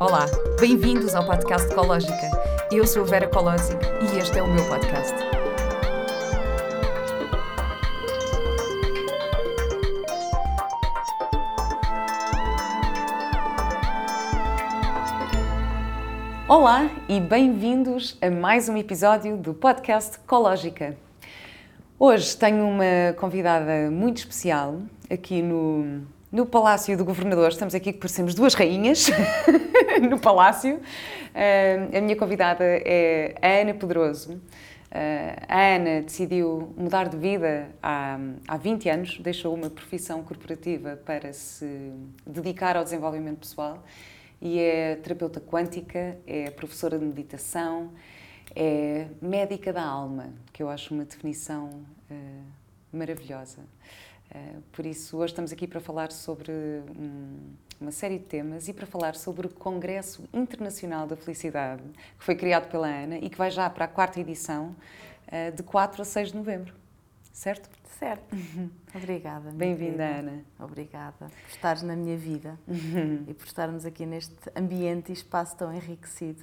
Olá, bem-vindos ao podcast Ecológica. Eu sou a Vera Colosi e este é o meu podcast. Olá e bem-vindos a mais um episódio do podcast Ecológica. Hoje tenho uma convidada muito especial aqui no, no Palácio do Governador. Estamos aqui que parecemos duas rainhas no Palácio. Uh, a minha convidada é a Ana Pedroso. Uh, a Ana decidiu mudar de vida há, há 20 anos, deixou uma profissão corporativa para se dedicar ao desenvolvimento pessoal e é terapeuta quântica, é professora de meditação, é médica da alma, que eu acho uma definição uh, maravilhosa. Uh, por isso, hoje estamos aqui para falar sobre um, uma série de temas e para falar sobre o Congresso Internacional da Felicidade, que foi criado pela Ana e que vai já para a quarta edição, uh, de 4 a 6 de novembro. Certo? Certo. Obrigada. Bem-vinda, Ana. Obrigada por estares na minha vida uhum. e por estarmos aqui neste ambiente e espaço tão enriquecido,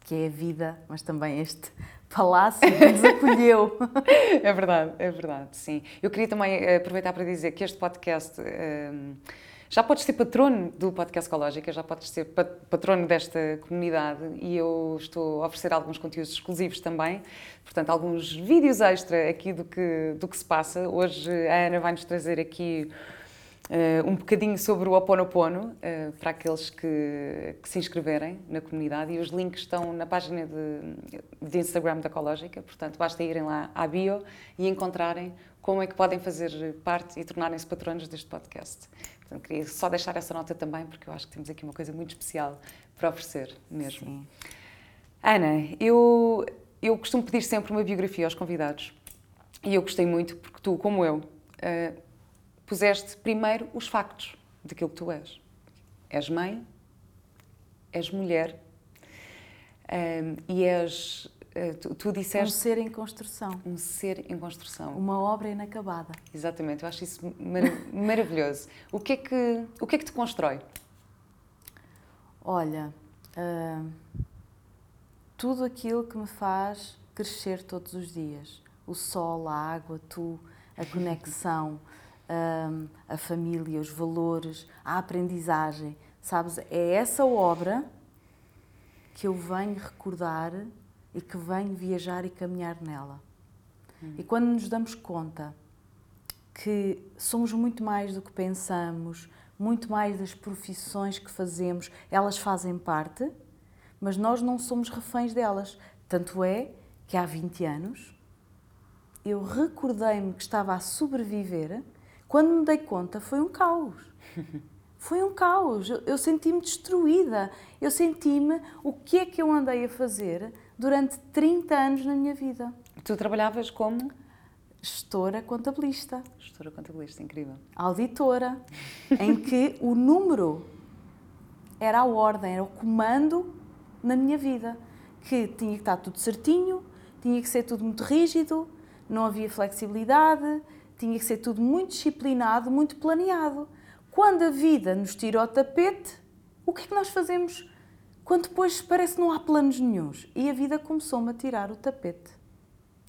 que é a vida, mas também este palácio que nos acolheu. é verdade, é verdade, sim. Eu queria também eh, aproveitar para dizer que este podcast. Um, ehm, já podes ser patrono do Podcast Ecológica, já podes ser patrono desta comunidade e eu estou a oferecer alguns conteúdos exclusivos também, portanto, alguns vídeos extra aqui do que, do que se passa. Hoje a Ana vai-nos trazer aqui um bocadinho sobre o Oponopono uh, para aqueles que, que, se inscreverem na comunidade e os links estão na página de, de Instagram da Ecológica, portanto, basta irem lá à bio e encontrarem como é que podem fazer parte e tornarem-se patronos deste podcast. Portanto, queria só deixar essa nota também, porque eu acho que temos aqui uma coisa muito especial para oferecer mesmo. Sim. Ana, eu, eu costumo pedir sempre uma biografia aos convidados e eu gostei muito porque tu, como eu, uh, puseste primeiro os factos daquilo que tu és. És mãe, és mulher um, e és eh, tu, tu disseste... Um ser em construção. Um ser em construção. Uma obra inacabada. Exatamente, eu acho isso mar maravilhoso. O que, é que, o que é que te constrói? Olha, uh, tudo aquilo que me faz crescer todos os dias. O sol, a água, tu, a conexão, uh, a família, os valores, a aprendizagem. Sabes, é essa obra que eu venho recordar e que vem viajar e caminhar nela. Hum. E quando nos damos conta que somos muito mais do que pensamos, muito mais das profissões que fazemos, elas fazem parte, mas nós não somos reféns delas. Tanto é que há 20 anos eu recordei-me que estava a sobreviver, quando me dei conta foi um caos. Foi um caos. Eu senti-me destruída. Eu senti-me o que é que eu andei a fazer durante 30 anos na minha vida. Tu trabalhavas como? Gestora contabilista. Gestora contabilista, incrível. Auditora, em que o número era a ordem, era o comando na minha vida. Que tinha que estar tudo certinho, tinha que ser tudo muito rígido, não havia flexibilidade, tinha que ser tudo muito disciplinado, muito planeado. Quando a vida nos tira o tapete, o que é que nós fazemos? quando depois parece que não há planos nenhums. E a vida começou-me a tirar o tapete.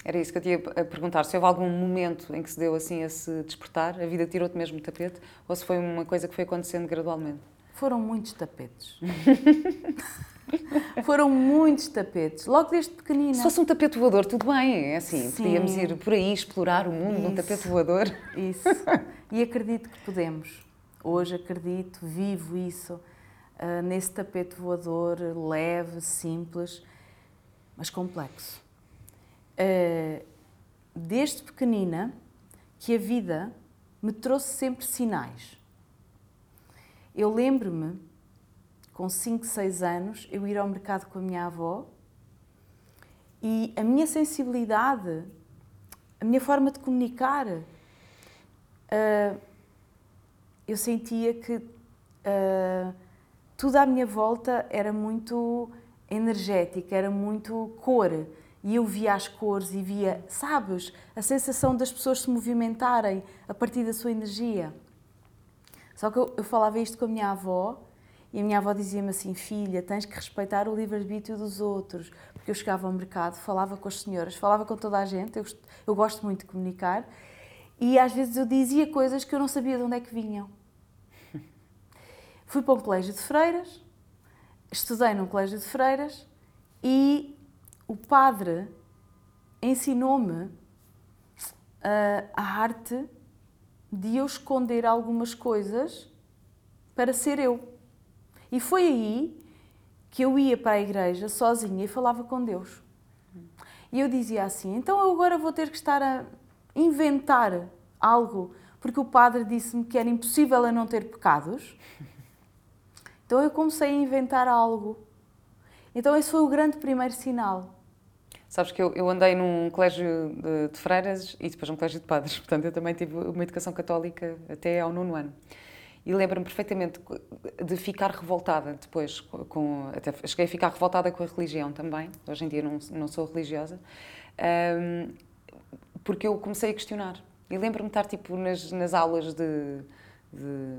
Era isso que eu tinha a perguntar. Se houve algum momento em que se deu assim esse despertar, a vida tirou-te mesmo o tapete, ou se foi uma coisa que foi acontecendo gradualmente? Foram muitos tapetes. Foram muitos tapetes, logo desde pequenina. Se fosse um tapete voador, tudo bem, é assim, Sim. podíamos ir por aí explorar o mundo num tapete voador. Isso, e acredito que podemos. Hoje acredito, vivo isso uh, nesse tapete voador leve, simples, mas complexo. Uh, desde pequenina que a vida me trouxe sempre sinais. Eu lembro-me, com 5, 6 anos, eu ir ao mercado com a minha avó e a minha sensibilidade, a minha forma de comunicar, uh, eu sentia que uh, tudo à minha volta era muito energético, era muito cor. E eu via as cores e via, sabes, a sensação das pessoas se movimentarem a partir da sua energia. Só que eu, eu falava isto com a minha avó E a minha avó dizia-me assim: Filha, tens que respeitar o livre-arbítrio dos outros. Porque eu chegava ao mercado, falava com as senhoras, falava com toda a gente, eu, eu gosto muito de comunicar, e às vezes eu dizia coisas que eu não sabia de onde é que vinham. Fui para um colégio de freiras, estudei num colégio de freiras e o padre ensinou-me uh, a arte de eu esconder algumas coisas para ser eu. E foi aí que eu ia para a igreja sozinha e falava com Deus. E eu dizia assim: então eu agora vou ter que estar a inventar algo, porque o padre disse-me que era impossível eu não ter pecados. Então eu comecei a inventar algo. Então esse foi o grande primeiro sinal. Sabes que eu, eu andei num colégio de, de, freiras e depois num colégio de padres, portanto eu também tive uma educação católica até ao nono ano. E lembro-me perfeitamente de ficar revoltada depois com, até cheguei a ficar revoltada com a religião também. Hoje em dia não, não sou religiosa, um, porque eu comecei a questionar. E lembro-me de estar tipo nas, nas aulas de, de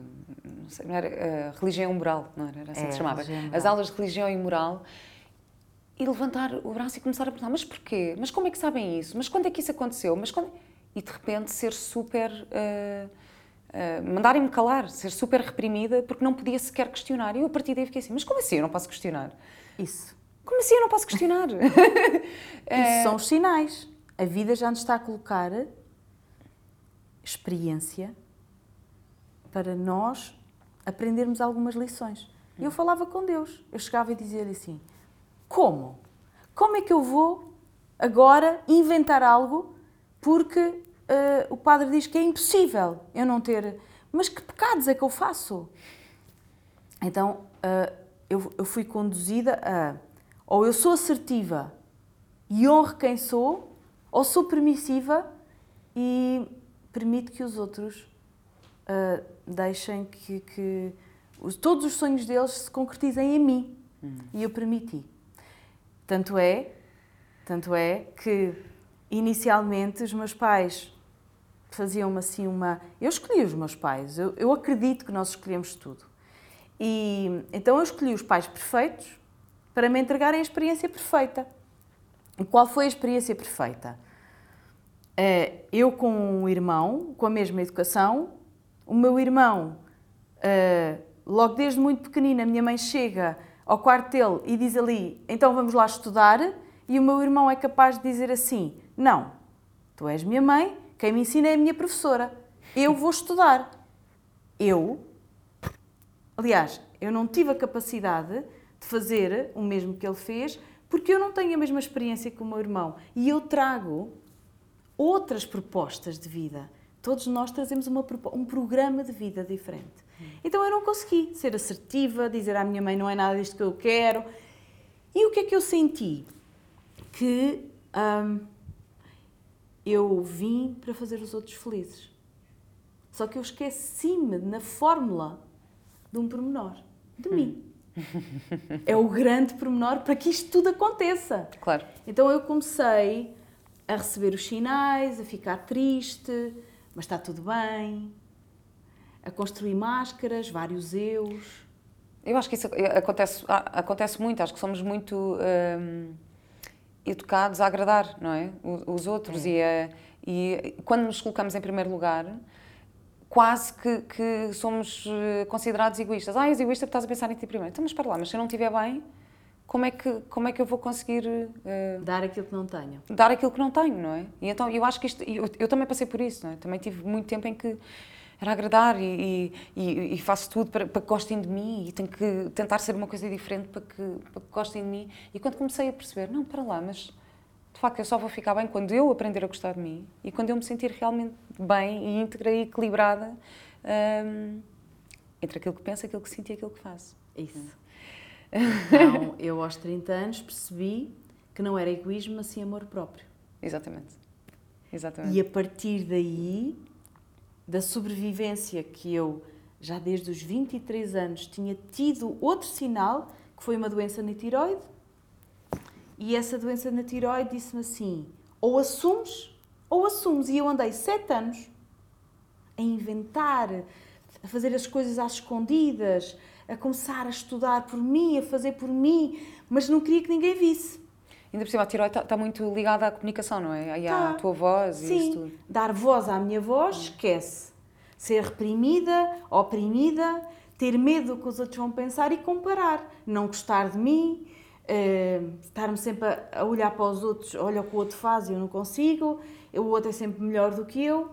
não sei, não era uh, religião moral, não era, era assim é, que se chamava. As aulas de religião e moral e levantar o braço e começar a perguntar: mas porquê? Mas como é que sabem isso? Mas quando é que isso aconteceu? Mas quando... E de repente ser super. Uh, uh, mandarem-me calar, ser super reprimida porque não podia sequer questionar. E eu a partir daí fiquei assim: mas como assim eu não posso questionar? Isso. Como assim eu não posso questionar? Isso são os sinais. A vida já nos está a colocar experiência para nós aprendermos algumas lições. E eu falava com Deus. Eu chegava e dizia-lhe assim: como? Como é que eu vou agora inventar algo porque o padre diz que é impossível eu não ter. Mas que pecados é que eu faço? Então uh, eu, fui conduzida a ou eu sou assertiva e honro quem sou, ou sou permissiva e permito que os outros uh, deixem que, que os, todos os sonhos deles se concretizem em mim. Hum. E eu permiti. Tanto é, tanto é que inicialmente os meus pais faziam-me assim uma. Eu escolhi os meus pais, eu, eu acredito que nós escolhemos tudo. E então eu escolhi os pais perfeitos para me entregarem a experiência perfeita. E qual foi a experiência perfeita? Eh, eu com um irmão, com a mesma educação, o meu irmão, eh, logo desde muito pequenina, a minha mãe chega ao quarto dele e diz ali: então vamos lá estudar, e o meu irmão é capaz de dizer assim: não, tu és minha mãe, quem me ensina é a minha professora, eu vou estudar. Eu, aliás, eu não tive a capacidade de fazer o mesmo que ele fez, porque eu não tenho a mesma experiência que o meu irmão e eu trago outras propostas de vida. Todos nós trazemos uma, um programa de vida diferente. Então eu não consegui ser assertiva, dizer à minha mãe não é nada disto que eu quero. E o que é que eu senti? Que hum, eu vim para fazer os outros felizes. Só que eu esqueci-me na fórmula de um pormenor, de mim. É o grande pormenor para que isto tudo aconteça. Claro. Então eu comecei a receber os sinais, a ficar triste, mas está tudo bem, a construir máscaras, vários eus. Eu acho que isso acontece, acontece muito, acho que somos muito hum, educados a agradar, não é? Os outros é. e, a, e quando nos colocamos em primeiro lugar, quase que, que, somos eh, considerados egoístas. Ah, és egoísta porque estás a pensar em ti primeiro. Então, mas para lá, mas se eu não estiver bem, como é que, como é que eu vou conseguir... Uh, dar aquilo que não tenho. Dar aquilo que não tenho, não é? E então, eu acho que isto... Eu, eu também passei por isso, não é? Também tive muito tempo em que era agradar e, e, e, faço tudo para, para que gostem de mim e tenho que tentar ser uma coisa diferente para que, para que gostem de mim. E quando comecei a perceber, não, para lá, mas de facto eu só vou ficar bem quando eu aprender a gostar de mim e quando eu me sentir realmente bem e íntegra e equilibrada um, entre aquilo que penso, aquilo que sinto e aquilo que faço. Isso. Então, eu aos 30 anos percebi que não era egoísmo, mas sim amor próprio. Exatamente. Exatamente. E a partir daí da sobrevivência que eu, já desde os 23 anos, tinha tido outro sinal, que foi uma doença na tiroide. E essa doença na tiroide disse-me assim: ou assumes, ou assumes. E eu andei sete anos a inventar, a fazer as coisas às escondidas, a começar a estudar por mim, a fazer por mim, mas não queria que ninguém visse. Ainda por cima, a tiroide está tá muito ligada à comunicação, não é? E à Tá. tua voz Sim, e isso tudo. dar voz à minha voz, esquece. Ser reprimida, oprimida, ter medo do que os outros vão pensar e comparar. Não gostar de mim, eh, estar-me sempre a, a olhar para os outros, olha o que o outro faz e eu não consigo, o outro é sempre melhor do que eu.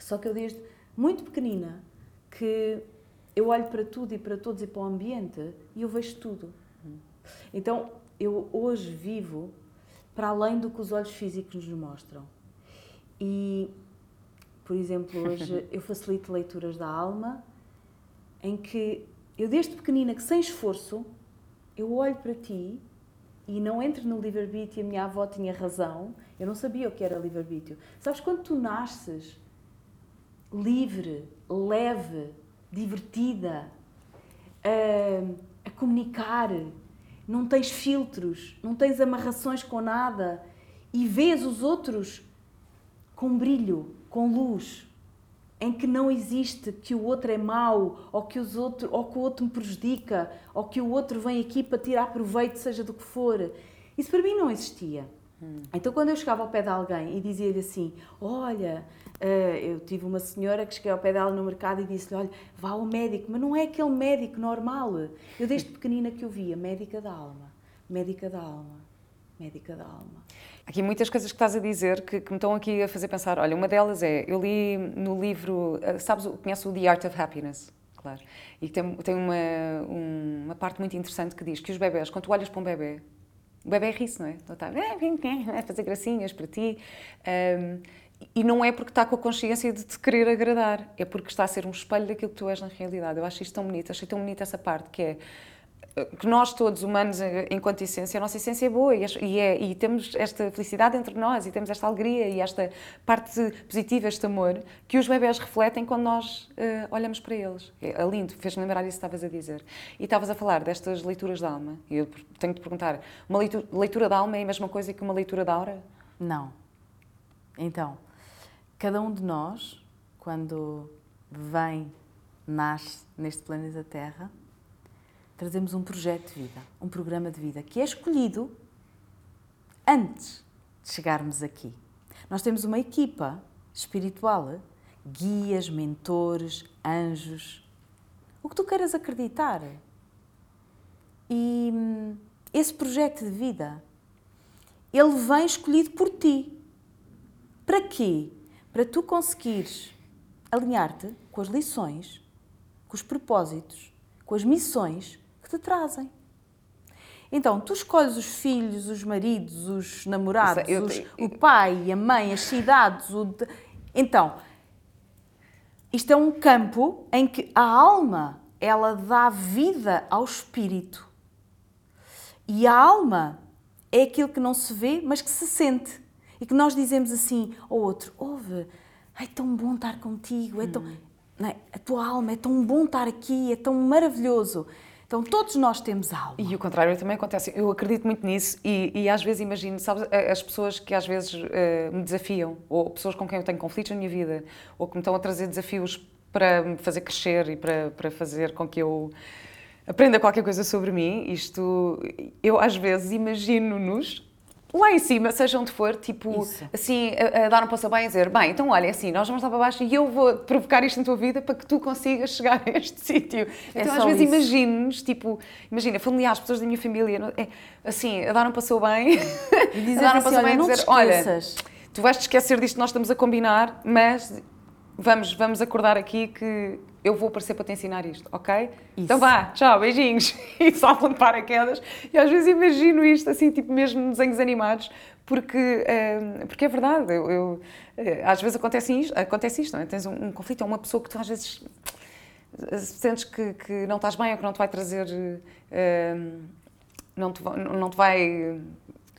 Só que eu desde muito pequenina que eu olho para tudo e para todos e para o ambiente e eu vejo tudo. Então eu hoje vivo para além do que os olhos físicos nos mostram. E, por exemplo, hoje eu facilito leituras da alma em que eu desde pequenina que sem esforço eu olho para ti e não entro no livre-arbítrio, a minha avó tinha razão, eu não sabia o que era livre-arbítrio. Sabes, quando tu nasces livre, leve, divertida, a, a comunicar, não tens filtros, não tens amarrações com nada e vês os outros com brilho, com luz, em que não existe que o outro é mau, ou que, os outro, ou que o outro me prejudica, ou que o outro vem aqui para tirar proveito, seja do que for. Isso para mim não existia. Então, quando eu chegava ao pé de alguém e dizia-lhe assim: Olha, eh, eu tive uma senhora que cheguei ao pé dela no mercado e disse-lhe: Olha, vá ao médico, mas não é aquele médico normal. Eu, desde pequenina, que eu via médica da alma, médica da alma, médica da alma. Aqui muitas coisas que estás a dizer que, que me estão aqui a fazer pensar. Olha, uma delas é, eu li no livro, eh, sabes, o- conheces o The Art of Happiness? Claro. E tem, tem uma, um- uma parte muito interessante que diz que os bebés, quando tu olhas para um bebê, o bebê ri-se, não é? Ele está a fazer gracinhas para ti. Ahm, e não é porque está com a consciência de te querer agradar, é porque está a ser um espelho daquilo que tu és na realidade. Eu acho isto tão bonito, achei tão bonito essa parte que é que nós todos humanos eh, enquanto essência, a nossa essência é boa e, é- e, temos esta felicidade entre nós e temos esta alegria e esta parte positiva, este amor que os bebés refletem quando nós eh, olhamos para eles. É, é lindo, fez-me lembrar isso que estavas a dizer. E estavas a falar destas leituras da alma e eu tenho de perguntar, uma leitura, leitura da alma é a mesma coisa que uma leitura da aura? Não. Então, cada um de nós, quando vem, nasce neste planeta Terra, trazemos um projeto de vida, um programa de vida que é escolhido antes de chegarmos aqui. Nós temos uma equipa espiritual, guias, mentores, anjos, o que tu queiras acreditar. E hum, esse projeto de vida, ele vem escolhido por ti. Para quê? Para tu conseguires alinhar-te com as lições, com os propósitos, com as missões que te trazem. Então, tu escolhes os filhos, os maridos, os namorados, Eu os- te- o pai, a mãe, as cidades. o Então, isto é um campo em que a alma ela dá vida ao espírito. E a alma é aquilo que não se vê, mas que se sente. E que nós dizemos assim ao outro: ouve, é tão bom estar contigo, é tão. Não é? A tua alma é tão bom estar aqui, é tão maravilhoso. Então todos nós temos alma. E o contrário também acontece. Eu acredito muito nisso e, e às vezes imagino, sabes, as pessoas que às vezes eh, me desafiam, ou pessoas com quem eu tenho conflitos na minha vida, ou que me estão a trazer desafios para me fazer crescer e para, para fazer com que eu aprenda qualquer coisa sobre mim. Isto, eu às vezes imagino-nos lá em cima, seja onde for, tipo, Isso. assim, a, a dar um passo bem e dizer, bem, então olha, é assim, nós vamos lá para baixo e eu vou provocar isto na tua vida para que tu consigas chegar a este sítio. É então, às vezes, imagino-nos, tipo, imagina, familiares, pessoas da minha família, é, assim, a dar um passo bem, E dizer a dar um assim, passo olha, bem e dizer, olha, tu vais te esquecer disto que nós estamos a combinar, mas vamos, vamos acordar aqui que eu vou aparecer para te ensinar isto, ok? Então vá, tchau, beijinhos. E saltam de paraquedas. E às vezes imagino isto assim, tipo mesmo nos desenhos animados, porque, eh, porque é verdade. Eu, eu, eh, às vezes acontece isto, acontece isto, não é? Tens um, um conflito, é uma pessoa que tu às vezes eh, sentes que, que não estás bem ou que não te vai trazer. eh, não, te, não te vai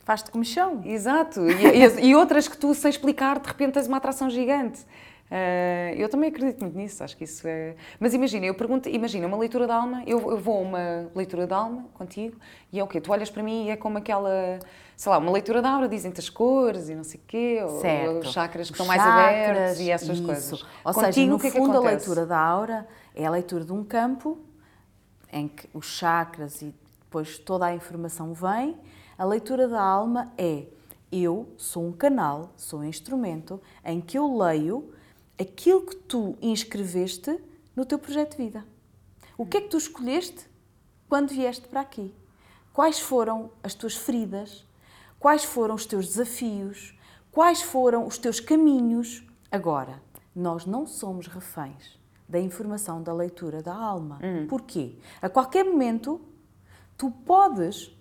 Faz-te comichão. Exato. E, e- e outras que tu, sem explicar, de repente tens uma atração gigante. Eh, eu também acredito muito nisso, acho que isso é. Mas imagina, eu pergunto, imagina, uma leitura de alma, eu, eu vou a uma leitura de alma contigo e é o quê? Tu olhas para mim e é como aquela, sei lá, uma leitura de aura, dizem-te as cores e não sei o quê, ou, ou os chakras que Os estão mais chakras, abertos e essas isso. coisas. Ou Contigo, seja, no o que é que fundo, a leitura da aura é a leitura de um campo em que os chakras e depois toda a informação vem, a leitura da alma é eu sou um canal, sou um instrumento em que eu leio aquilo que tu inscreveste no teu projeto de vida. O que é que tu escolheste quando vieste para aqui? Quais foram as tuas feridas? Quais foram os teus desafios? Quais foram os teus caminhos? Agora, nós não somos reféns da informação da leitura da alma. Uhum. Porquê? A qualquer momento, tu podes uh,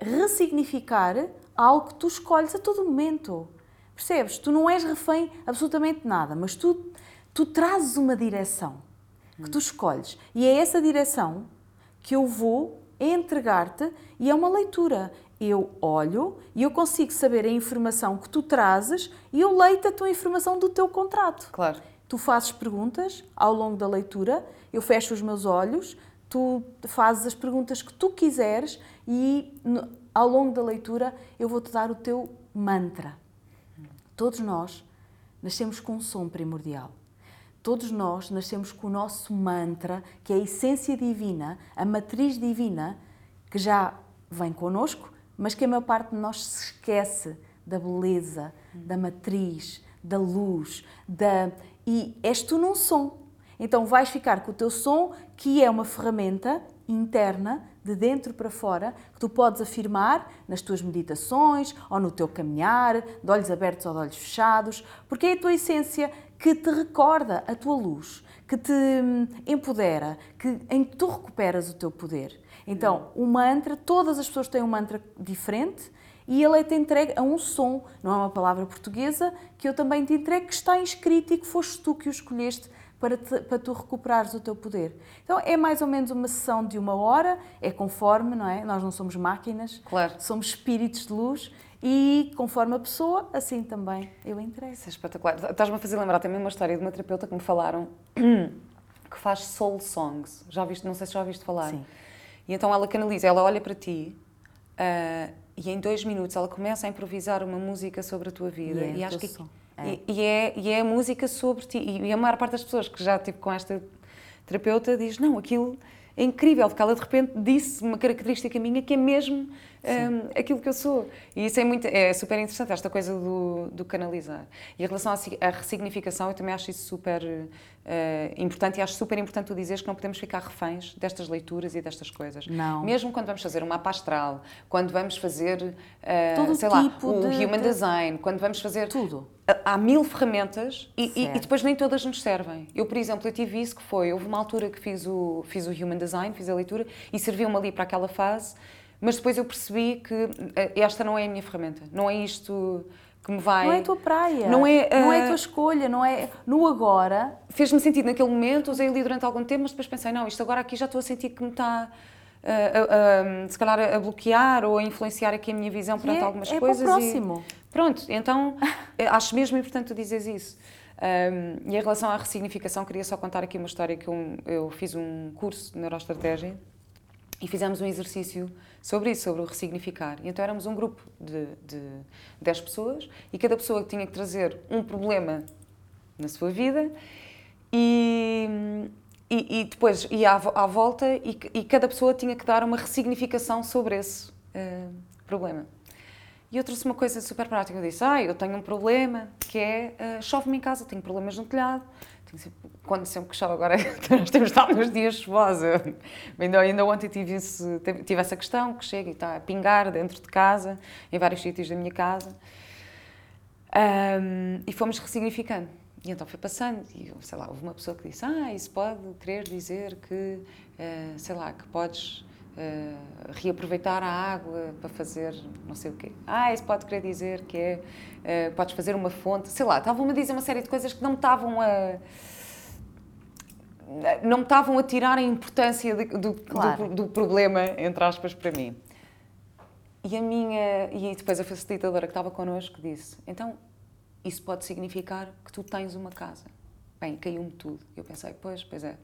ressignificar algo que tu escolhes a todo momento. Percebes? Tu não és refém absolutamente nada, mas tu, tu trazes uma direção que tu escolhes. E é essa direção que eu vou entregar-te e é uma leitura. Eu olho e eu consigo saber a informação que tu trazes e eu leio a tua informação do teu contrato. Claro. Tu fazes perguntas ao longo da leitura, eu fecho os meus olhos, tu fazes as perguntas que tu quiseres e ao longo da leitura eu vou-te dar o teu mantra. Todos nós nascemos com um som primordial. Todos nós nascemos com o nosso mantra, que é a essência divina, a matriz divina, que já vem connosco, mas que a maior parte de nós se esquece da beleza, da matriz, da luz, da e és tu num som. Então vais ficar com o teu som, que é uma ferramenta interna, de dentro para fora, que tu podes afirmar nas tuas meditações ou no teu caminhar, de olhos abertos ou de olhos fechados, porque é a tua essência que te recorda a tua luz, que te hum, empodera, que, em que tu recuperas o teu poder. Então, o mantra, todas as pessoas têm um mantra diferente e ele é te entregue a um som, não é uma palavra portuguesa, que eu também te entrego, que está inscrito e que foste tu que o escolheste para, te, para tu recuperares o teu poder. Então é mais ou menos uma sessão de uma hora, é conforme, não é? Nós não somos máquinas, claro. somos espíritos de luz e conforme a pessoa, assim também eu entrego. Isso é espetacular. Estás-me a fazer lembrar também uma história de uma terapeuta que me falaram que faz soul songs. Já viste? Não sei se já ouviste falar. Sim. E então ela canaliza, ela olha para ti uh, e em dois minutos ela começa a improvisar uma música sobre a tua vida. Yeah, e acho que som. É. E, e, é, e é a música sobre ti. E a maior parte das pessoas que já tive com esta terapeuta diz: não, aquilo é incrível, porque ela de repente disse uma característica minha que é mesmo um, aquilo que eu sou. E isso é, muito, é super interessante, esta coisa do, do canalizar. E em relação à, à ressignificação, eu também acho isso super uh, importante e acho super importante tu dizeres que não podemos ficar reféns destas leituras e destas coisas. Não. Mesmo quando vamos fazer uma mapa astral, quando vamos fazer, uh, sei lá, tipo o de, human de... design, quando vamos fazer... Tudo. Há mil ferramentas e, e, e, depois nem todas nos servem. Eu, por exemplo, eu tive isso que foi, houve uma altura que fiz o, fiz o human design, fiz a leitura e serviu-me ali para aquela fase mas depois eu percebi que eh, esta não é a minha ferramenta, não é isto que me vai. Não é a tua praia. Não é, uh... não é a tua escolha, não é no agora. Fez-me sentido naquele momento, usei ali durante algum tempo, mas depois pensei, não, isto agora aqui já estou a sentir que me está. Uh, uh, se calhar a bloquear ou a influenciar aqui a minha visão perante é, algumas é coisas. Para o próximo. E, pronto, então acho mesmo importante tu dizeres isso. Um, e em relação à ressignificação, queria só contar aqui uma história que eu, eu fiz um curso de neuroestratégia e fizemos um exercício sobre isso, sobre o ressignificar. E então éramos um grupo de, de 10 pessoas e cada pessoa tinha que trazer um problema na sua vida e, e, e depois ia à, à volta e, e, cada pessoa tinha que dar uma ressignificação sobre esse uh, problema. E eu trouxe uma coisa super prática. Eu disse: Ah, eu tenho um problema que é uh, chove-me em casa, tenho problemas no telhado quando sempre que chove, agora nós temos estado nos dias chuvosos. Ainda, ainda ontem tive, tive essa questão que chega e está a pingar dentro de casa, em vários sítios da minha casa. Um, e fomos ressignificando. E então foi passando, e sei lá, houve uma pessoa que disse: Ah, isso pode querer dizer que, uh, sei lá, que podes uh, reaproveitar a água para fazer não sei o quê. Ah, isso pode querer dizer que é, uh, podes fazer uma fonte, sei lá, estavam-me a dizer uma série de coisas que não me estavam a não me estavam a tirar a importância de, do, claro. do, do, problema, entre aspas, para mim. E a minha, e depois a facilitadora que estava connosco disse, então, isso pode significar que tu tens uma casa. Bem, caiu-me tudo. Eu pensei, pois, pois é,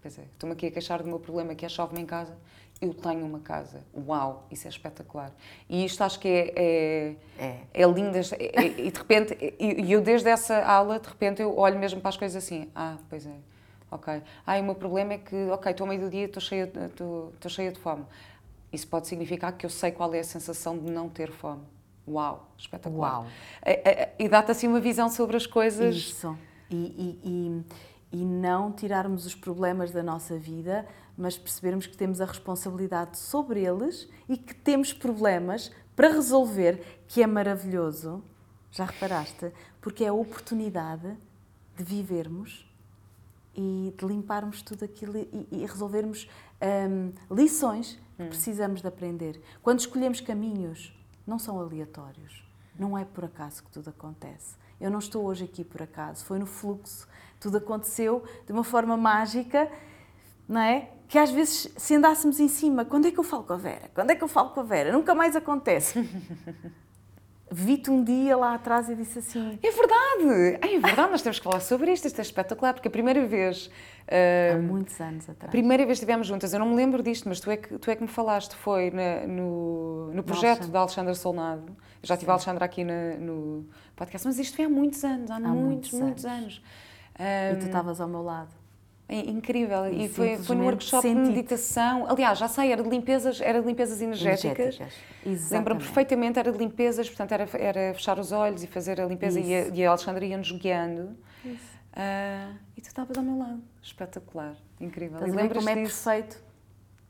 pois é. Estou-me aqui a queixar do meu problema, que é chove-me em casa eu tenho uma casa. Uau, isso é espetacular. E isto acho que é, é, é. é lindo. É, e de repente, e eu desde essa aula, de repente, eu olho mesmo para as coisas assim. Ah, pois é. Ok. Ah, e o meu problema é que, ok, estou ao meio do dia, estou cheia, estou, estou cheia de fome. Isso pode significar que eu sei qual é a sensação de não ter fome. Uau, espetacular. Uau. E dá-te assim uma visão sobre as coisas. Isso. E, e, e, e não tirarmos os problemas da nossa vida, mas percebermos que temos a responsabilidade sobre eles e que temos problemas para resolver, que é maravilhoso. Já reparaste? Porque é a oportunidade de vivermos e de limparmos tudo aquilo e, e resolvermos hum, lições que hum. precisamos de aprender. Quando escolhemos caminhos, não são aleatórios. Não é por acaso que tudo acontece. Eu não estou hoje aqui por acaso, foi no fluxo. Tudo aconteceu de uma forma mágica, não é? Que às vezes, se andássemos em cima, quando é que eu falo com a Vera? Quando é que eu falo com a Vera? Nunca mais acontece. vi-te um dia lá atrás e disse assim. É verdade! É verdade, nós temos que falar sobre isto, isto é espetacular, porque a primeira vez. Uh, Há muitos anos atrás. A primeira vez que estivemos juntas, eu não me lembro disto, mas tu é que, tu é que me falaste, foi na, no, no projeto da Alexandra Solnado. Eu já tive Sim. a Alexandra aqui na, no podcast, mas isto foi há muitos anos, há, há muitos, muitos anos. Muitos anos. Um, e tu estavas ao meu lado. É incrível. E, e foi, foi num workshop de meditação. Aliás, já sei, era de limpezas, era de limpezas energéticas. energéticas. Lembro-me perfeitamente, era de limpezas, portanto, era, era fechar os olhos e fazer a limpeza. E a, e a Alexandra ia-nos guiando. Uh, e tu estavas ao meu lado. Espetacular, incrível. Estás a ver como é perfeito,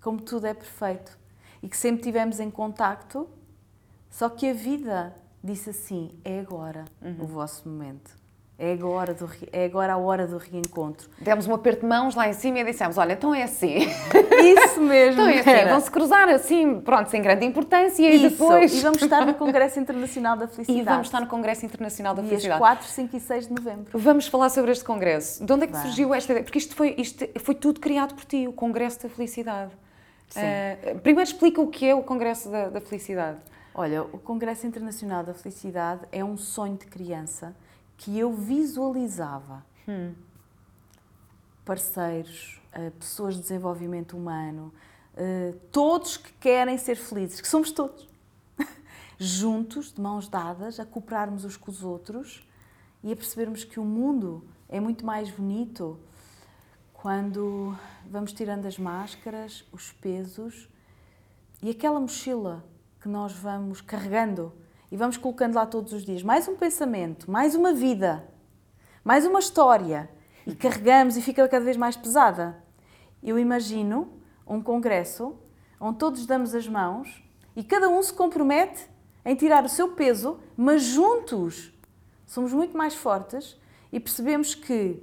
como tudo é perfeito. E que sempre tivemos em contacto, só que a vida disse assim: é agora uhum. o vosso momento. É agora, do, é agora a hora do reencontro. Demos um aperto de mãos lá em cima e dissemos: Olha, então é assim. Isso mesmo. então é assim, vão-se cruzar assim, pronto, sem grande importância e Isso. depois. E vamos estar no Congresso Internacional da Felicidade. E vamos estar no Congresso Internacional da Felicidade. Dias 4, 5 e 6 de novembro. Vamos falar sobre este Congresso. De onde é que surgiu esta ideia? Porque isto foi, isto foi tudo criado por ti, o Congresso da Felicidade. Sim. Uh, primeiro explica o que é o Congresso da, da Felicidade. Olha, o Congresso Internacional da Felicidade é um sonho de criança que eu visualizava hum. parceiros, uh, pessoas de desenvolvimento humano, uh, todos que querem ser felizes, que somos todos, juntos, de mãos dadas, a cooperarmos uns com os outros e a percebermos que o mundo é muito mais bonito quando vamos tirando as máscaras, os pesos e aquela mochila que nós vamos carregando e vamos colocando lá todos os dias mais um pensamento, mais uma vida, mais uma história e carregamos e fica cada vez mais pesada. Eu imagino um congresso onde todos damos as mãos e cada um se compromete em tirar o seu peso, mas juntos somos muito mais fortes e percebemos que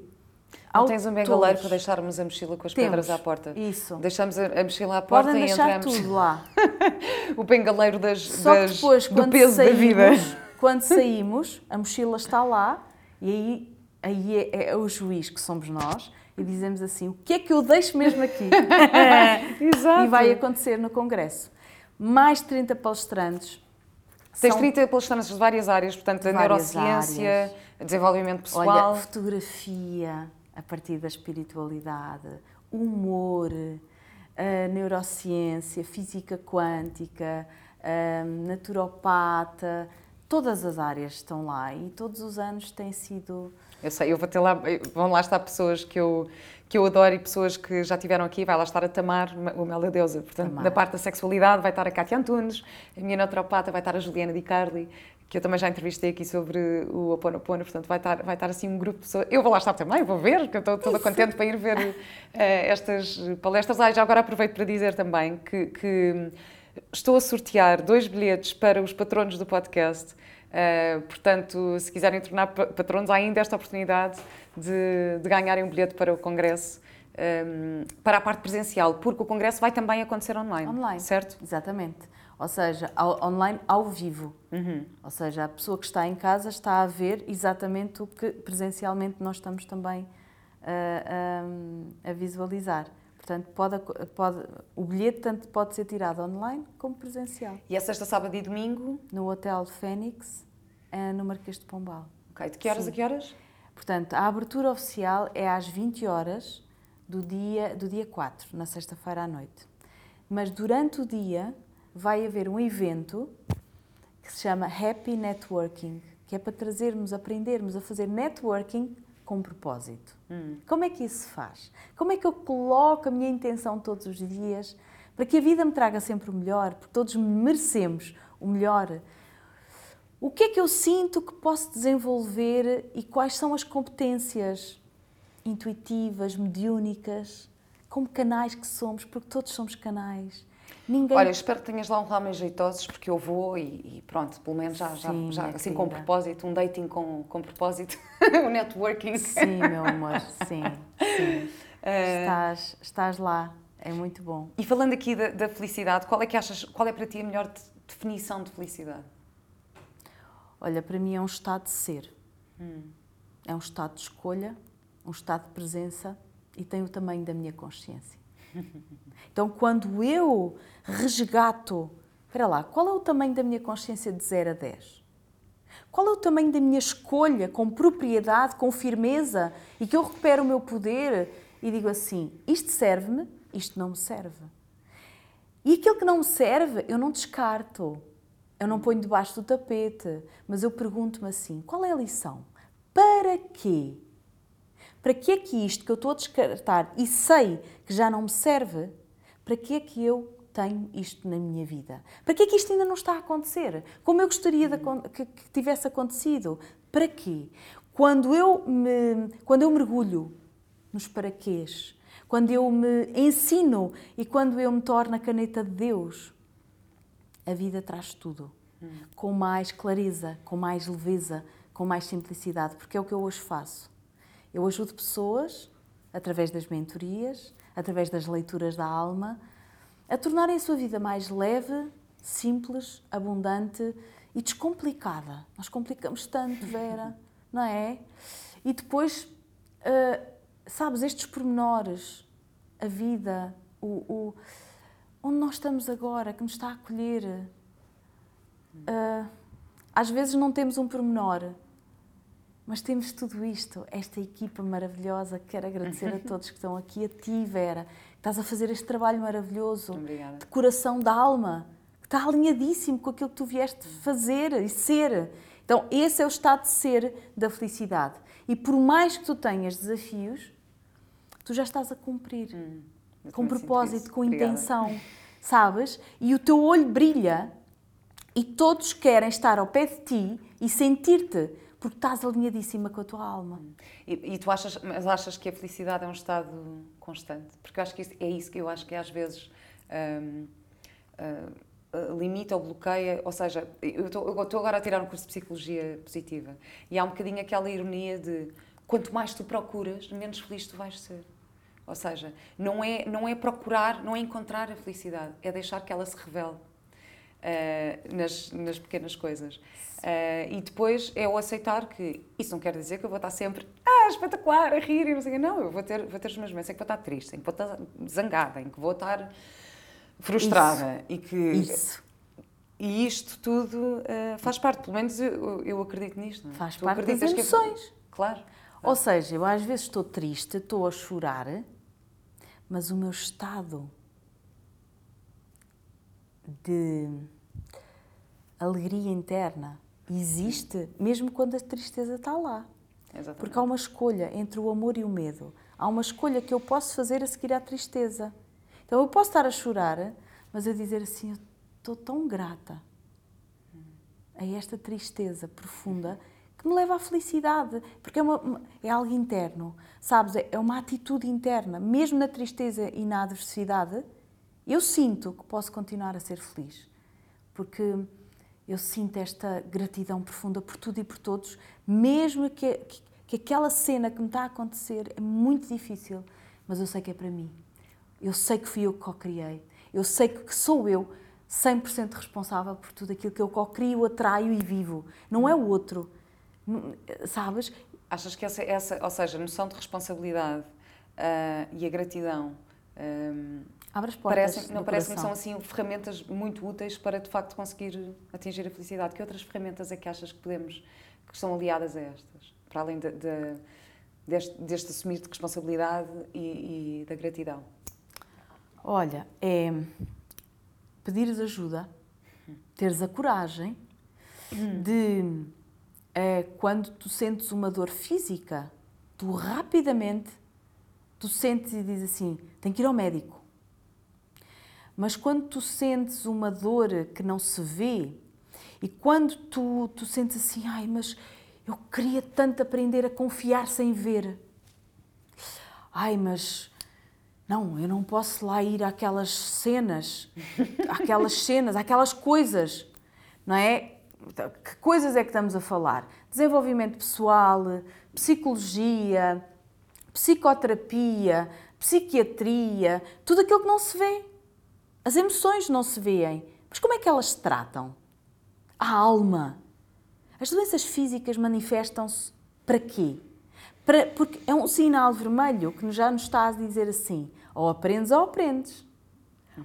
não tens um bengaleiro para deixarmos a mochila com as Temos, pedras à porta? Isso. Deixamos a, mochila à porta Podem e deixar tudo lá. o bengaleiro das, Só das, depois, do peso saímos, da vida. Quando saímos, a mochila está lá e aí, aí é, é o juiz que somos nós e dizemos assim, o que é que eu deixo mesmo aqui? Exato. E vai acontecer no congresso. Mais de 30 palestrantes. Tens são... 30 palestrantes de várias áreas, portanto, a neurociência, áreas. desenvolvimento pessoal. Olha, fotografia, a partir da espiritualidade, humor, a neurociência, física quântica, a naturopata, todas as áreas estão lá e todos os anos tem sido. Eu sei, eu vou ter lá, vão lá estar pessoas que eu, que eu adoro e pessoas que já tiveram aqui, vai lá estar a Tamar, o Mel da Deusa. Portanto, Tamar. da parte da sexualidade vai estar a Cátia Antunes, a minha naturopata vai estar a Juliana Di Carli, que eu também já entrevistei aqui sobre o Oponopono, portanto vai estar, vai estar assim um grupo de pessoas. Eu vou lá estar também, vou ver, porque eu estou toda contente para ir ver uh, estas palestras. Ah, já agora aproveito para dizer também que, que, estou a sortear dois bilhetes para os patronos do podcast. Uh, portanto, se quiserem tornar patronos, há ainda esta oportunidade de, de ganharem um bilhete para o Congresso. Um, para a parte presencial, porque o Congresso vai também acontecer online. Online. Certo? Exatamente ou seja, ao, online ao vivo. Uhum. Ou seja, a pessoa que está em casa está a ver exatamente o que presencialmente nós estamos também a, a, a visualizar. Portanto, pode, pode, o bilhete tanto pode ser tirado online como presencial. E é sexta, sábado e domingo? No Hotel Fênix, eh, no Marquês de Pombal. Ok, de que horas Sim. a que horas? Portanto, a abertura oficial é às 20 horas do dia, do dia 4, na sexta-feira à noite. Mas durante o dia vai haver um evento que se chama Happy Networking, que é para trazermos, aprendermos a fazer networking com propósito. Hum. Como é que isso se faz? Como é que eu coloco a minha intenção todos os dias para que a vida me traga sempre o melhor, porque todos merecemos o melhor? O que é que eu sinto que posso desenvolver e quais são as competências intuitivas, mediúnicas, como canais que somos, porque todos somos canais. Ninguém... Olha, espero que tenhas lá um homens jeitosos, porque eu vou e, e pronto, pelo menos já, Sim, já, já assim com propósito, um dating com, com propósito, um networking. Sim, meu amor, sim, sim. Uh... Estás, estás lá, é muito bom. E falando aqui da, da, felicidade, qual é que achas, qual é para ti a melhor definição de felicidade? Olha, para mim é um estado de ser. Hum. É um estado de escolha, um estado de presença e tem o tamanho da minha consciência. Então, quando eu resgato, espera lá, qual é o tamanho da minha consciência de 0 a 10? Qual é o tamanho da minha escolha com propriedade, com firmeza e que eu recupero o meu poder e digo assim: isto serve-me, isto não me serve. E aquilo que não me serve, eu não descarto, eu não ponho debaixo do tapete, mas eu pergunto-me assim: qual é a lição? Para quê? Para que é que isto que eu estou a descartar e sei que já não me serve, para que é que eu tenho isto na minha vida? Para que é que isto ainda não está a acontecer? Como eu gostaria de, que, que tivesse acontecido? Para quê? Quando eu, me, quando eu mergulho nos paraquês, quando eu me ensino e quando eu me torno a caneta de Deus, a vida traz tudo. Com mais clareza, com mais leveza, com mais simplicidade, porque é o que eu hoje faço. Eu ajudo pessoas, através das mentorias, através das leituras da alma, a tornarem a sua vida mais leve, simples, abundante e descomplicada. Nós complicamos tanto, Vera, não é? E depois, uh, sabes, estes pormenores, a vida, o, o, onde nós estamos agora, que nos está a acolher. Uh, às vezes não temos um pormenor, mas temos tudo isto, esta equipa maravilhosa. Quero agradecer a todos que estão aqui, a ti, Vera, que estás a fazer este trabalho maravilhoso Obrigada. de coração da alma, que está alinhadíssimo com aquilo que tu vieste fazer e ser. Então, esse é o estado de ser da felicidade. E por mais que tu tenhas desafios, tu já estás a cumprir. Hum, com propósito, com Obrigada. intenção, sabes? E o teu olho brilha e todos querem estar ao pé de ti e sentir-te porque estás alinhadíssima com a tua alma. E, e, tu achas, mas achas que a felicidade é um estado constante? Porque eu acho que isso, é isso que eu acho que às vezes hum, hum, limita ou bloqueia. Ou seja, eu estou agora a tirar um curso de psicologia positiva e há um bocadinho aquela ironia de quanto mais tu procuras, menos feliz tu vais ser. Ou seja, não é, não é procurar, não é encontrar a felicidade, é deixar que ela se revele uh, nas, nas pequenas coisas. Uh, e depois é o aceitar que isso não quer dizer que eu vou estar sempre ah, espetacular, a rir e não sei. Não, eu vou ter, vou ter os meus momentos em que vou estar triste, em que vou estar zangada, em que vou estar frustrada. Isso. E que. Isso. E isto tudo uh, faz parte, pelo menos eu, eu acredito nisto. Não é? Faz tu parte das emoções. Que... Claro. Ou seja, eu às vezes estou triste, estou a chorar, mas o meu estado de alegria interna existe mesmo quando a tristeza está lá. Exatamente. Porque há uma escolha entre o amor e o medo. Há uma escolha que eu posso fazer a seguir à tristeza. Então eu posso estar a chorar, mas a dizer assim: eu estou tão grata a esta tristeza profunda que me leva à felicidade, porque é, uma, é algo interno, sabes? É, é uma atitude interna. Mesmo na tristeza e na adversidade, eu sinto que posso continuar a ser feliz, porque eu sinto esta gratidão profunda por tudo e por todos, mesmo que, que, que aquela cena que me está a acontecer é muito difícil, mas eu sei que é para mim. Eu sei que fui eu que co-criei. Eu sei que sou eu 100% responsável por tudo aquilo que eu co-crio, atraio e vivo. Não é o outro. Sabes? Achas que essa, essa ou seja, a noção de responsabilidade uh, e a gratidão um, Abre as portas. Parece, não parece que são assim ferramentas muito úteis para de facto conseguir atingir a felicidade. Que outras ferramentas é que achas que podemos que são aliadas a estas, para além de, de, deste, deste assumir de responsabilidade e, e da gratidão? Olha, é pedires ajuda, teres a coragem de é, quando tu sentes uma dor física, tu rapidamente tu sentes e dizes assim: tenho que ir ao médico. Mas quando tu sentes uma dor que não se vê, e quando tu, tu sentes assim, ai, mas eu queria tanto aprender a confiar sem ver. Ai, mas não, eu não posso lá ir àquelas cenas, àquelas cenas, àquelas coisas, não é? Que coisas é que estamos a falar? Desenvolvimento pessoal, psicologia, psicoterapia, psiquiatria, tudo aquilo que não se vê. As emoções não se veem. Mas como é que elas se tratam? A alma. As doenças físicas manifestam-se para quê? Para, porque é um sinal vermelho que já nos está a dizer assim: ou aprendes ou aprendes.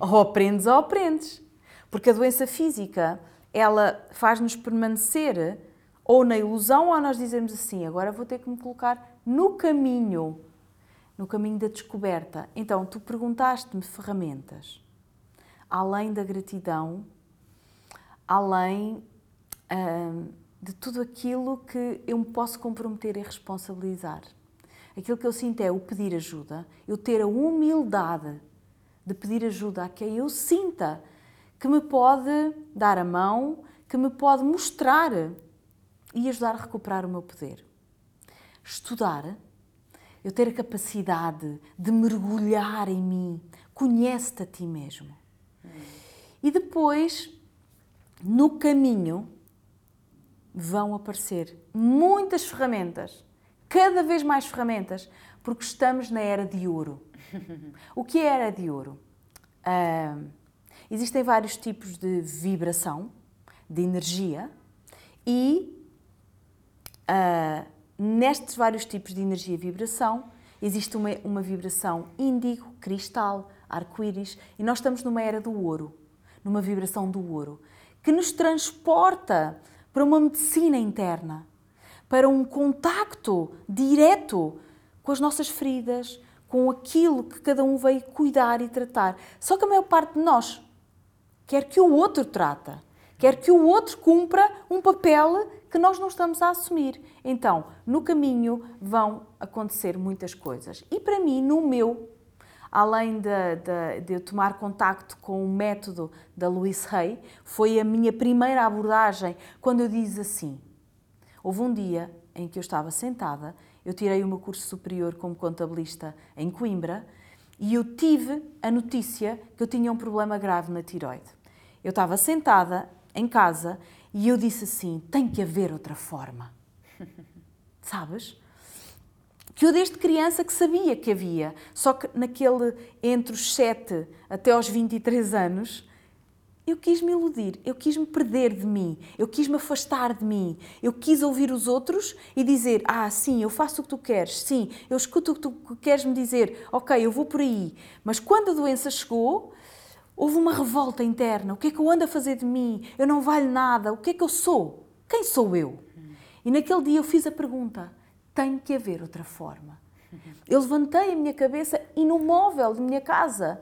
Ou aprendes ou aprendes. Porque a doença física, ela faz-nos permanecer ou na ilusão ou nós dizemos assim: agora vou ter que me colocar no caminho, no caminho da descoberta. Então, tu perguntaste-me ferramentas. Além da gratidão, além hum, de tudo aquilo que eu me posso comprometer e responsabilizar. Aquilo que eu sinto é o pedir ajuda, eu ter a humildade de pedir ajuda a quem eu sinta que me pode dar a mão, que me pode mostrar e ajudar a recuperar o meu poder. Estudar, eu ter a capacidade de mergulhar em mim, conhece-te a ti mesmo. E depois, no caminho, vão aparecer muitas ferramentas cada vez mais ferramentas, porque estamos na era de ouro. O que é a era de ouro? Uh, existem vários tipos de vibração, de energia, e uh, nestes vários tipos de energia e vibração, existe uma, uma vibração índigo, cristal, arco-íris, e nós estamos numa era do ouro, numa vibração do ouro, que nos transporta para uma medicina interna para um contacto direto com as nossas feridas, com aquilo que cada um veio cuidar e tratar. Só que a maior parte de nós quer que o outro trata, quer que o outro cumpra um papel que nós não estamos a assumir. Então, no caminho vão acontecer muitas coisas. E para mim, no meu, além de, de, de eu tomar contacto com o método da Louise Hay, foi a minha primeira abordagem quando eu disse assim: Houve um dia em que eu estava sentada, eu tirei o meu curso superior como contabilista em Coimbra e eu tive a notícia que eu tinha um problema grave na tiroide. Eu estava sentada em casa e eu disse assim: tem que haver outra forma. Sabes? Que eu desde criança que sabia que havia, só que naquele entre os 7 até aos 23 anos, eu quis me iludir, eu quis me perder de mim, eu quis me afastar de mim, eu quis ouvir os outros e dizer: Ah, sim, eu faço o que tu queres, sim, eu escuto o que tu queres me dizer, ok, eu vou por aí. Mas quando a doença chegou, houve uma revolta interna: o que é que eu ando a fazer de mim? Eu não valho nada, o que é que eu sou? Quem sou eu? E naquele dia eu fiz a pergunta: tem que haver outra forma. Eu levantei a minha cabeça e no móvel de minha casa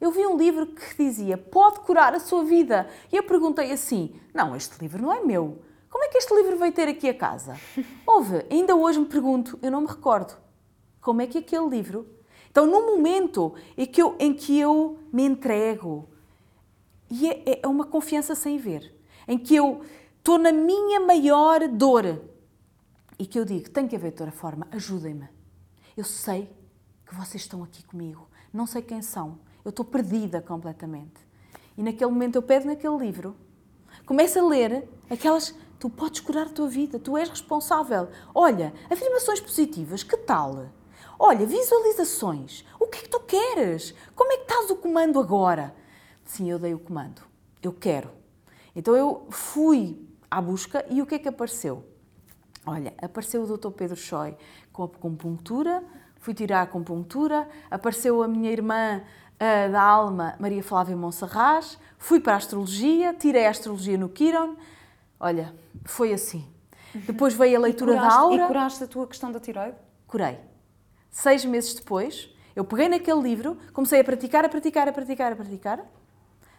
eu vi um livro que dizia pode curar a sua vida. E eu perguntei assim: não, este livro não é meu. Como é que este livro veio ter aqui a casa? Houve, ainda hoje me pergunto, eu não me recordo, como é que aquele livro. Então, no momento em que eu, em que eu me entrego, e é, é uma confiança sem ver, em que eu estou na minha maior dor e que eu digo: tem que haver de outra forma, ajudem-me. Eu sei que vocês estão aqui comigo, não sei quem são, eu estou perdida completamente. E naquele momento eu pego naquele livro, começo a ler aquelas. Tu podes curar a tua vida, tu és responsável. Olha, afirmações positivas, que tal? Olha, visualizações, o que é que tu queres? Como é que estás o comando agora? Sim, eu dei o comando. Eu quero. Então eu fui à busca e o que é que apareceu? Olha, apareceu o Dr. Pedro Choi com a acupuntura, fui tirar a acupuntura, apareceu a minha irmã uh, da alma Maria Flávia Monserrat, fui para a astrologia, tirei a astrologia no Quiron. Olha, foi assim. Depois veio a leitura curaste, da aura. E curaste a tua questão da tiroide? Curei. Seis meses depois, eu peguei naquele livro, comecei a praticar, a praticar, a praticar, a praticar.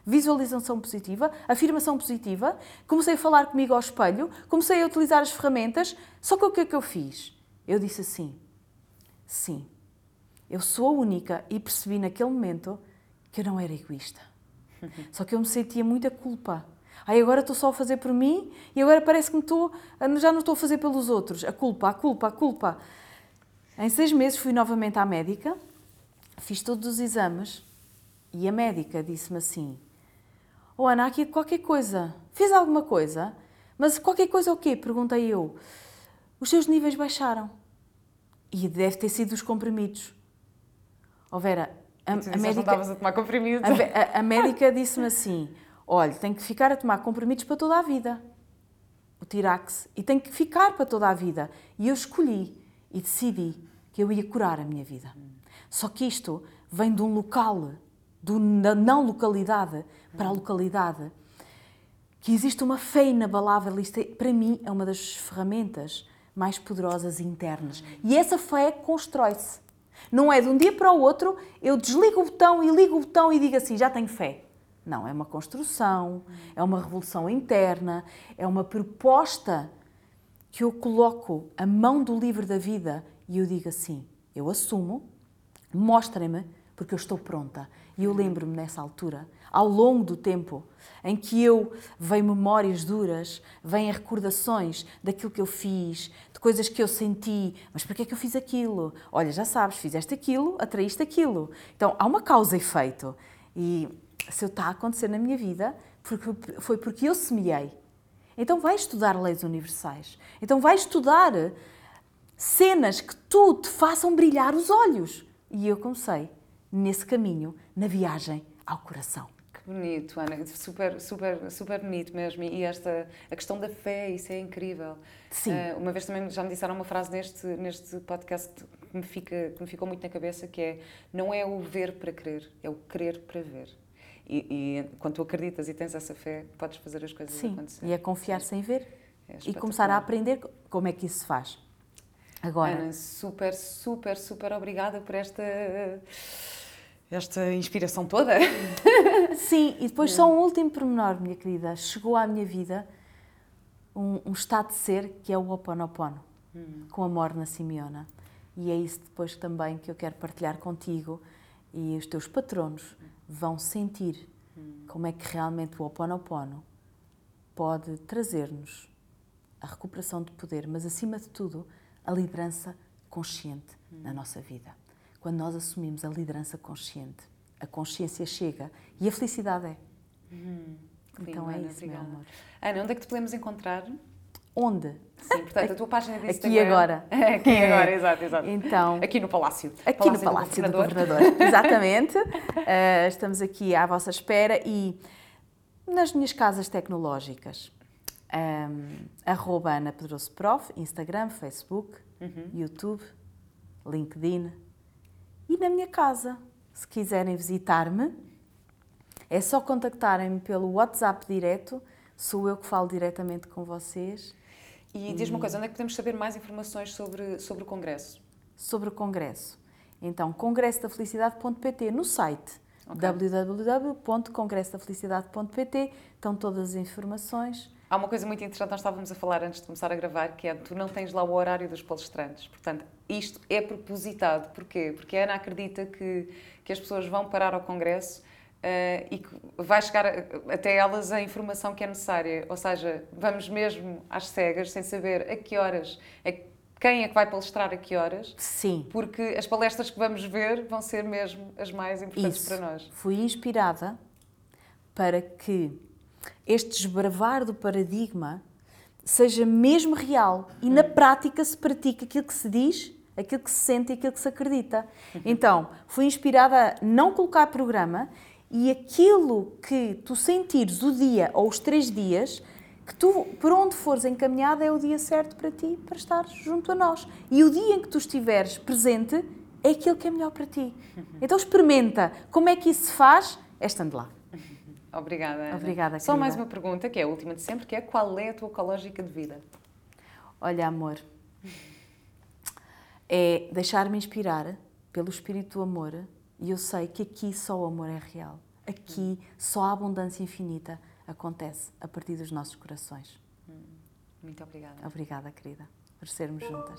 Visualização positiva, afirmação positiva, comecei a falar comigo ao espelho, comecei a utilizar as ferramentas. Só que o que é que eu fiz? Eu disse assim: Sim, eu sou a única e percebi naquele momento que eu não era egoísta. Só que eu me sentia muita culpa. Ai, agora estou só a fazer por mim e agora parece que me estou, já não estou a fazer pelos outros. A culpa, a culpa, a culpa. Em seis meses fui novamente à médica, fiz todos os exames e a médica disse-me assim: Oh Ana, aqui qualquer coisa. Fez alguma coisa? Mas qualquer coisa o quê? Perguntei eu. Os seus níveis baixaram. E deve ter sido os comprimidos. Oh Vera, a, a médica... não estavas a tomar comprimidos. A, a, a médica disse-me assim, olha, tem que ficar a tomar comprimidos para toda a vida. O Tirax. E tem que ficar para toda a vida. E eu escolhi e decidi que eu ia curar a minha vida. Só que isto vem de um local, da não localidade para a localidade. Que existe uma fé inabalável. Isto, é, para mim, é uma das ferramentas mais poderosas internas. E essa fé constrói-se. Não é de um dia para o outro eu desligo o botão e ligo o botão e digo assim, já tenho fé. Não, é uma construção, é uma revolução interna, é uma proposta que eu coloco a mão do livro da vida e eu digo assim: eu assumo, mostrem-me, porque eu estou pronta. E eu lembro-me nessa altura, ao longo do tempo, em que eu vem memórias duras, vêm recordações daquilo que eu fiz, de coisas que eu senti, mas porquê é que eu fiz aquilo? Olha, já sabes, fizeste aquilo, atraíste aquilo. Então, há uma causa e efeito. E se eu está a acontecer na minha vida, foi porque eu semeei. Então vai estudar leis universais. Então vai estudar cenas que tu te façam brilhar os olhos. E eu comecei nesse caminho, na viagem ao coração bonito, Ana, super, super, super bonito mesmo. E esta, a questão da fé, isso é incrível. Sim. Uh, uma vez também já me disseram uma frase neste, neste podcast que me, fica, que me ficou muito na cabeça, que é, não é o ver para crer, é o crer para ver. E, e quando tu acreditas e tens essa fé, podes fazer as coisas Sim, acontecer. e é confiar sem ver é e começar a aprender como é que isso se faz. Agora. Ana, super, super, super obrigada por esta esta inspiração toda. Sim, e depois só um último pormenor, minha querida. Chegou à minha vida um, um estado de ser que é o Oponopono, hum. com a Morna Simeona. E é isso depois também que eu quero partilhar contigo e os teus patronos vão sentir hum. como é que realmente o Oponopono pode trazer-nos a recuperação de poder, mas acima de tudo, a liderança consciente hum. na nossa vida quando nós assumimos a liderança consciente. A consciência chega e a felicidade é. Hum, então é isso, obrigada. meu amor. Ana, onde é que te podemos encontrar? Onde? Sim, portanto, a tua página de Instagram... Aqui agora. Aqui agora, exato, exato. Então, aqui no Palácio. Aqui Palácio no Palácio do Governador. Do governador. Exatamente. Uh, estamos aqui à vossa espera e nas minhas casas tecnológicas. Um, arroba Ana Pedroso Prof, Instagram, Facebook, uhum. YouTube, LinkedIn, e na minha casa. Se quiserem visitar-me, é só contactarem-me pelo WhatsApp direto, sou eu que falo diretamente com vocês. E, diz-me uma coisa, onde é que podemos saber mais informações sobre, sobre o Congresso? Sobre o Congresso. Então, congressodafelicidade.pt no site okay. www.congressodafelicidade.pt estão todas as informações. Há uma coisa muito interessante, nós estávamos a falar antes de começar a gravar, que é tu não tens lá o horário dos palestrantes. Portanto, isto é propositado. Porquê? Porque a Ana acredita que, que as pessoas vão parar ao Congresso uh, e que vai chegar até elas a informação que é necessária. Ou seja, vamos mesmo às cegas, sem saber a que horas, quem é que vai palestrar a que horas. Sim. Porque as palestras que vamos ver vão ser mesmo as mais importantes Isso. para nós. Fui inspirada para que este desbravar do paradigma seja mesmo real e na prática se pratica aquilo que se diz, aquilo que se sente e aquilo que se acredita. Então, fui inspirada a não colocar programa e aquilo que tu sentires o dia ou os três dias, que tu, por onde fores encaminhada, é o dia certo para ti, para estar junto a nós. E o dia em que tu estiveres presente é aquilo que é melhor para ti. Então experimenta como é que isso se faz, é estando lá. Obrigada. Ana. Obrigada, Só mais uma pergunta, que é a última de sempre, que é qual é a tua ecológica de vida? Olha, amor, é deixar-me inspirar pelo espírito do amor e eu sei que aqui só o amor é real. Aqui só a abundância infinita acontece a partir dos nossos corações. Muito obrigada. Obrigada, querida. por sermos juntas.